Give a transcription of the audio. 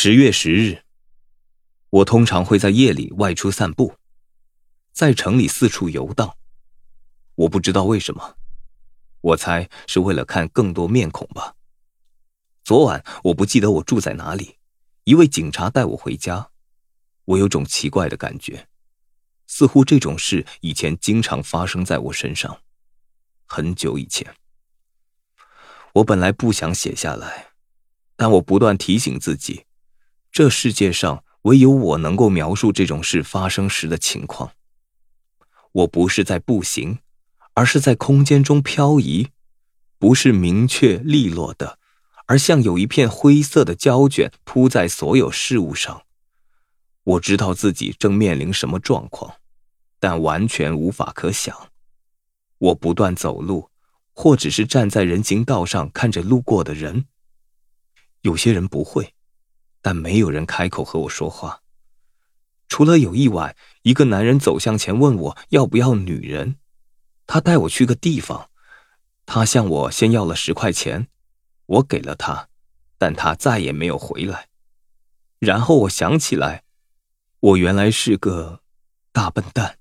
十月十日，我通常会在夜里外出散步，在城里四处游荡。我不知道为什么，我猜是为了看更多面孔吧。昨晚我不记得我住在哪里，一位警察带我回家。我有种奇怪的感觉，似乎这种事以前经常发生在我身上，很久以前。我本来不想写下来，但我不断提醒自己。这世界上唯有我能够描述这种事发生时的情况。我不是在步行，而是在空间中漂移，不是明确利落的，而像有一片灰色的胶卷铺在所有事物上。我知道自己正面临什么状况，但完全无法可想。我不断走路，或只是站在人行道上看着路过的人。有些人不会。但没有人开口和我说话。除了有意外，一个男人走向前问我要不要女人。他带我去个地方，他向我先要了十块钱，我给了他，但他再也没有回来。然后我想起来，我原来是个大笨蛋。